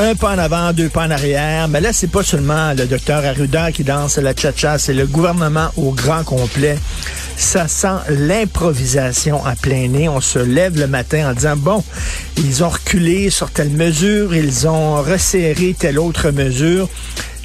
Un pas en avant, deux pas en arrière. Mais là, c'est pas seulement le docteur Arruda qui danse la cha-cha, c'est le gouvernement au grand complet. Ça sent l'improvisation à plein nez. On se lève le matin en disant, bon, ils ont reculé sur telle mesure, ils ont resserré telle autre mesure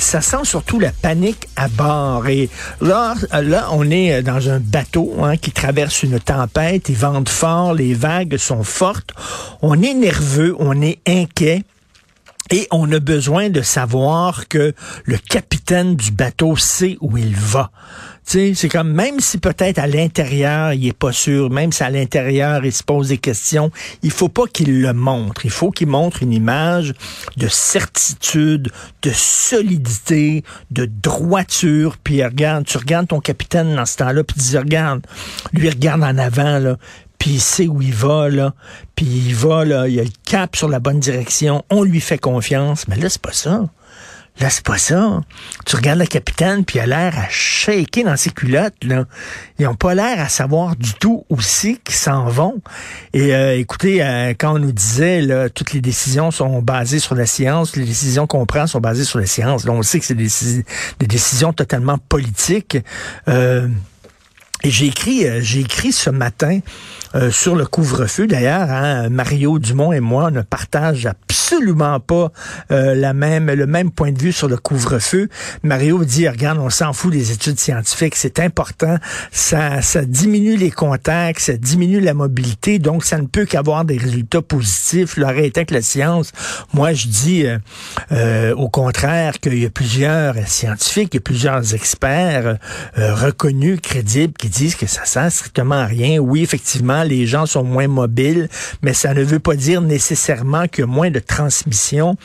ça sent surtout la panique à bord. Et là, là on est dans un bateau hein, qui traverse une tempête, ils vendent fort, les vagues sont fortes, on est nerveux, on est inquiet. Et on a besoin de savoir que le capitaine du bateau sait où il va. C'est comme même si peut-être à l'intérieur il est pas sûr, même si à l'intérieur il se pose des questions, il faut pas qu'il le montre. Il faut qu'il montre une image de certitude, de solidité, de droiture. Puis regarde, tu regardes ton capitaine dans ce temps-là, puis tu dis regarde, lui regarde en avant là, puis il sait où il va, là, puis il va, là, il a le cap sur la bonne direction, on lui fait confiance, mais là, c'est pas ça. Là, c'est pas ça. Tu regardes le capitaine, puis il a l'air à shaker dans ses culottes. Là. Ils ont pas l'air à savoir du tout aussi qu'ils s'en vont. Et euh, écoutez, euh, quand on nous disait là, toutes les décisions sont basées sur la science, les décisions qu'on prend sont basées sur la science. Là, on sait que c'est des, décisions totalement politiques. Euh, et j'ai écrit, j'ai écrit ce matin euh, sur le couvre-feu. D'ailleurs, hein, Mario Dumont et moi ne partagent absolument pas euh, la même, le même point de vue sur le couvre-feu. Mario dit, regarde, on s'en fout des études scientifiques, c'est important, ça, ça diminue les contacts, ça diminue la mobilité, donc ça ne peut qu'avoir des résultats positifs. Le avec la science, moi je dis euh, au contraire qu'il y a plusieurs scientifiques, il y a plusieurs experts reconnus, crédibles, qui disent que ça sert strictement à rien. Oui, effectivement, les gens sont moins mobiles, mais ça ne veut pas dire nécessairement que moins de transmission.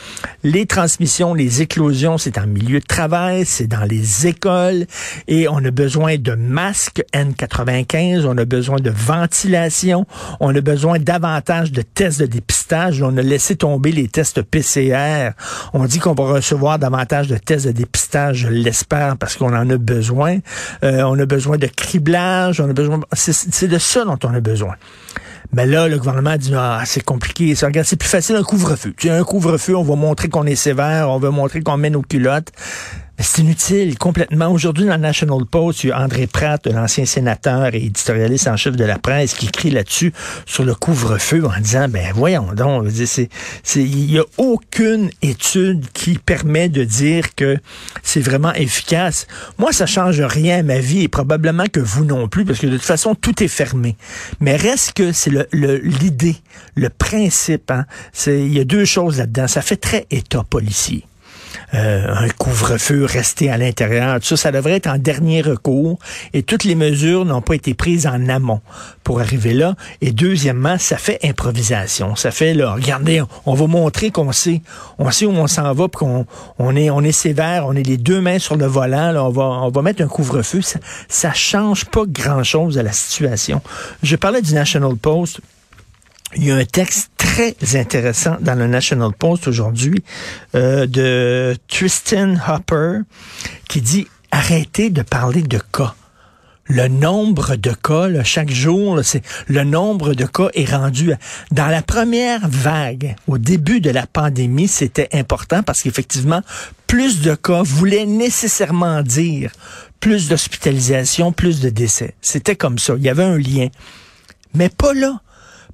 Les transmissions, les éclosions, c'est en milieu de travail, c'est dans les écoles, et on a besoin de masques N95, on a besoin de ventilation, on a besoin davantage de tests de dépistage. On a laissé tomber les tests PCR. On dit qu'on va recevoir davantage de tests de dépistage, je l'espère, parce qu'on en a besoin. Euh, on a besoin de criblage, on a besoin. C'est de ça dont on a besoin. Mais là, le gouvernement dit, ah, c'est compliqué. Ça, regarde, c'est plus facile un couvre-feu. Tu as un couvre-feu, on va montrer qu'on est sévère, on va montrer qu'on met nos culottes. C'est inutile, complètement. Aujourd'hui, dans le National Post, il y a André Pratt, l'ancien sénateur et éditorialiste en chef de la presse, qui écrit là-dessus sur le couvre-feu en disant, ben voyons donc, il n'y a aucune étude qui permet de dire que c'est vraiment efficace. Moi, ça change rien à ma vie et probablement que vous non plus, parce que de toute façon, tout est fermé. Mais reste que c'est l'idée, le, le principe. Hein, il y a deux choses là-dedans. Ça fait très État policier. Euh, un couvre-feu, rester à l'intérieur. Tout ça, ça devrait être en dernier recours et toutes les mesures n'ont pas été prises en amont pour arriver là. Et deuxièmement, ça fait improvisation. Ça fait, là, regardez, on va montrer qu'on sait, on sait où on s'en va, qu'on on est, on est sévère, on est les deux mains sur le volant, on va, on va mettre un couvre-feu. Ça, ça change pas grand-chose à la situation. Je parlais du National Post. Il y a un texte très intéressant dans le National Post aujourd'hui euh, de Tristan Hopper qui dit arrêtez de parler de cas. le nombre de cas, chaque jour, le nombre de cas est rendu. Dans la première vague, au début de la pandémie, c'était important parce qu'effectivement, plus de cas voulait nécessairement dire plus d'hospitalisation, plus de décès. C'était comme ça. Il y avait un lien. Mais pas là.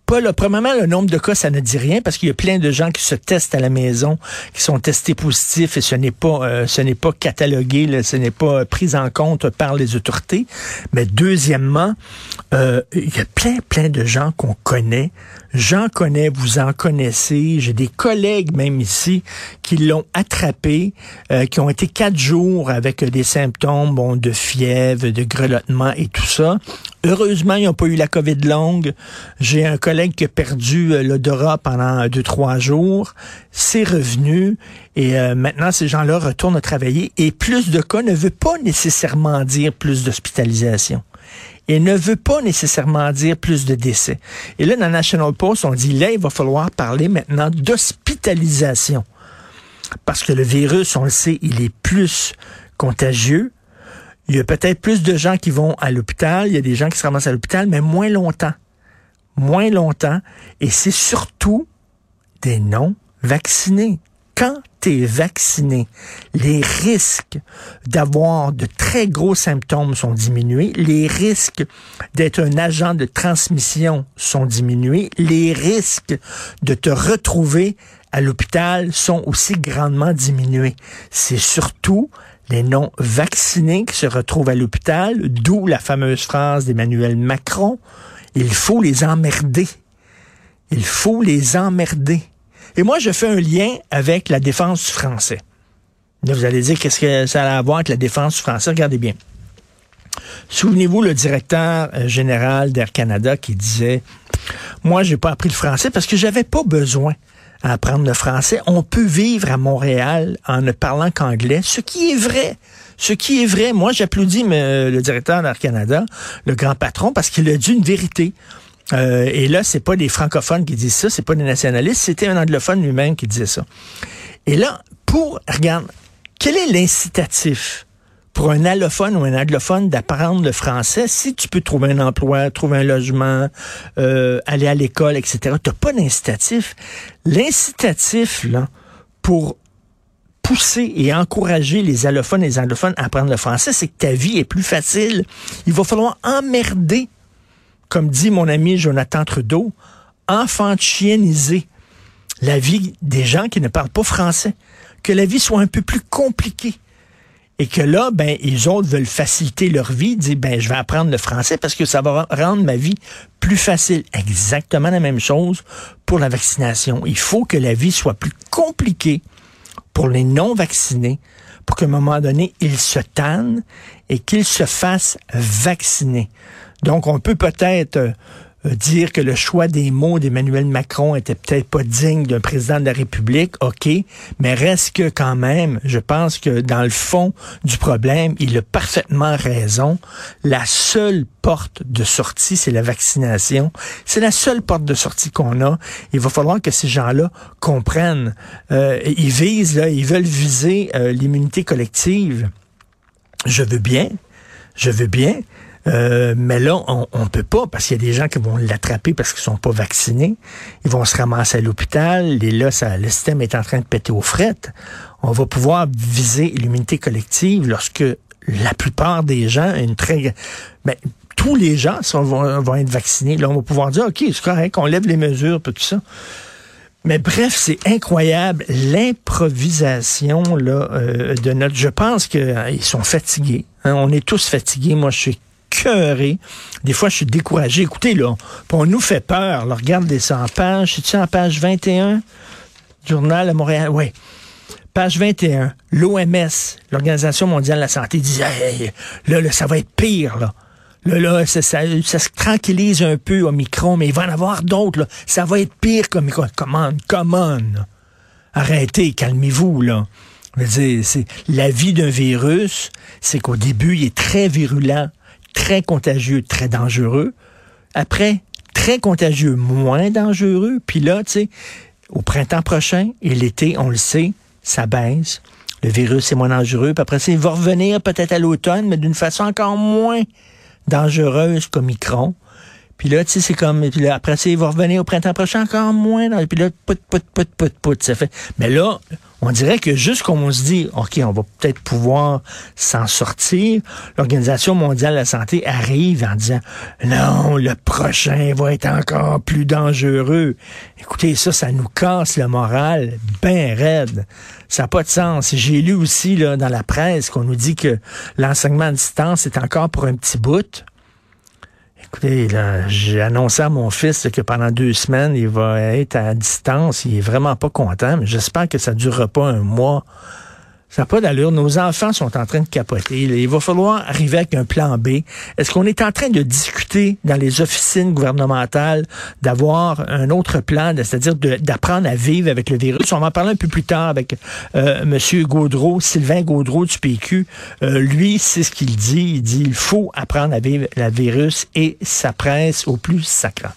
Pas là. Premièrement, le nombre de cas, ça ne dit rien parce qu'il y a plein de gens qui se testent à la maison, qui sont testés positifs et ce n'est pas, euh, ce n'est pas catalogué, ce n'est pas pris en compte par les autorités. Mais deuxièmement, euh, il y a plein, plein de gens qu'on connaît. J'en connais, vous en connaissez. J'ai des collègues même ici qui l'ont attrapé, euh, qui ont été quatre jours avec des symptômes bon, de fièvre, de grelottement et tout ça. Heureusement, ils n'ont pas eu la COVID longue. J'ai un collègue qui a perdu euh, l'odorat pendant deux, trois jours. C'est revenu. Et euh, maintenant, ces gens-là retournent travailler. Et plus de cas ne veut pas nécessairement dire plus d'hospitalisation et ne veut pas nécessairement dire plus de décès. Et là, dans National Post, on dit là, il va falloir parler maintenant d'hospitalisation. Parce que le virus, on le sait, il est plus contagieux. Il y a peut-être plus de gens qui vont à l'hôpital, il y a des gens qui se ramassent à l'hôpital, mais moins longtemps. Moins longtemps. Et c'est surtout des non-vaccinés. Quand tu es vacciné, les risques d'avoir de très gros symptômes sont diminués, les risques d'être un agent de transmission sont diminués, les risques de te retrouver à l'hôpital sont aussi grandement diminués. C'est surtout les non-vaccinés qui se retrouvent à l'hôpital, d'où la fameuse phrase d'Emmanuel Macron, il faut les emmerder. Il faut les emmerder. Et moi, je fais un lien avec la défense du français. Vous allez dire, qu'est-ce que ça a à voir avec la défense du français? Regardez bien. Souvenez-vous le directeur euh, général d'Air Canada qui disait, moi, j'ai pas appris le français parce que j'avais pas besoin à apprendre le français. On peut vivre à Montréal en ne parlant qu'anglais, ce qui est vrai. Ce qui est vrai. Moi, j'applaudis euh, le directeur d'Air Canada, le grand patron, parce qu'il a dit une vérité. Euh, et là, c'est pas des francophones qui disent ça, c'est pas des nationalistes, c'était un anglophone lui-même qui disait ça. Et là, pour, regarde, quel est l'incitatif pour un allophone ou un anglophone d'apprendre le français? Si tu peux trouver un emploi, trouver un logement, euh, aller à l'école, etc. Tu pas d'incitatif. L'incitatif, là, pour pousser et encourager les allophones et les anglophones à apprendre le français, c'est que ta vie est plus facile. Il va falloir emmerder comme dit mon ami Jonathan Trudeau, enfantieniser la vie des gens qui ne parlent pas français. Que la vie soit un peu plus compliquée. Et que là, ben, les autres veulent faciliter leur vie, dire, ben, je vais apprendre le français parce que ça va rendre ma vie plus facile. Exactement la même chose pour la vaccination. Il faut que la vie soit plus compliquée pour les non-vaccinés pour qu'à un moment donné, ils se tannent et qu'ils se fassent vacciner. Donc, on peut peut-être euh, dire que le choix des mots d'Emmanuel Macron était peut-être pas digne d'un président de la République, OK, mais reste que quand même, je pense que dans le fond du problème, il a parfaitement raison. La seule porte de sortie, c'est la vaccination. C'est la seule porte de sortie qu'on a. Il va falloir que ces gens-là comprennent. Euh, ils visent, là, ils veulent viser euh, l'immunité collective. Je veux bien, je veux bien, euh, mais là, on, on peut pas parce qu'il y a des gens qui vont l'attraper parce qu'ils sont pas vaccinés. Ils vont se ramasser à l'hôpital. Et là, ça, le système est en train de péter aux frettes. On va pouvoir viser l'immunité collective lorsque la plupart des gens, une très, ben, tous les gens sont, vont, vont, être vaccinés. Là, on va pouvoir dire, OK, c'est correct, on lève les mesures, tout ça. Mais bref, c'est incroyable l'improvisation là euh, de notre. Je pense qu'ils sont fatigués. Hein, on est tous fatigués. Moi, je suis Des fois, je suis découragé. Écoutez, là, on nous fait peur. Là, regardez ça en page. C'est-tu en page 21? Journal à Montréal? Oui. Page 21. L'OMS, l'Organisation mondiale de la santé, disait hey, là, là, ça va être pire, là. Là, là, ça, ça, se tranquillise un peu au micro, mais il va en avoir d'autres. Ça va être pire comme micro. Come on, come on. Arrêtez, calmez-vous, là. Je veux dire, la vie d'un virus, c'est qu'au début, il est très virulent, très contagieux, très dangereux. Après, très contagieux, moins dangereux. Puis là, tu sais, au printemps prochain et l'été, on le sait, ça baisse. Le virus est moins dangereux. Puis après ça, il va revenir peut-être à l'automne, mais d'une façon encore moins dangereuse qu'Omicron. Puis là, tu sais, c'est comme, puis là, après ça, il va revenir au printemps prochain encore moins. Dans, puis là, pout, pout, pout, pout, pout, ça fait. Mais là, on dirait que juste comme on se dit, OK, on va peut-être pouvoir s'en sortir, l'Organisation mondiale de la santé arrive en disant, non, le prochain va être encore plus dangereux. Écoutez, ça, ça nous casse le moral bien raide. Ça n'a pas de sens. J'ai lu aussi là, dans la presse qu'on nous dit que l'enseignement à distance est encore pour un petit bout. Écoutez, j'ai annoncé à mon fils que pendant deux semaines, il va être à distance. Il est vraiment pas content, mais j'espère que ça durera pas un mois. Ça n'a pas d'allure. Nos enfants sont en train de capoter. Il va falloir arriver avec un plan B. Est-ce qu'on est en train de discuter dans les officines gouvernementales d'avoir un autre plan, c'est-à-dire d'apprendre à vivre avec le virus? On va en parler un peu plus tard avec euh, M. Gaudreau, Sylvain Gaudreau du PQ. Euh, lui, c'est ce qu'il dit. Il dit il faut apprendre à vivre le virus et sa presse au plus sacrant.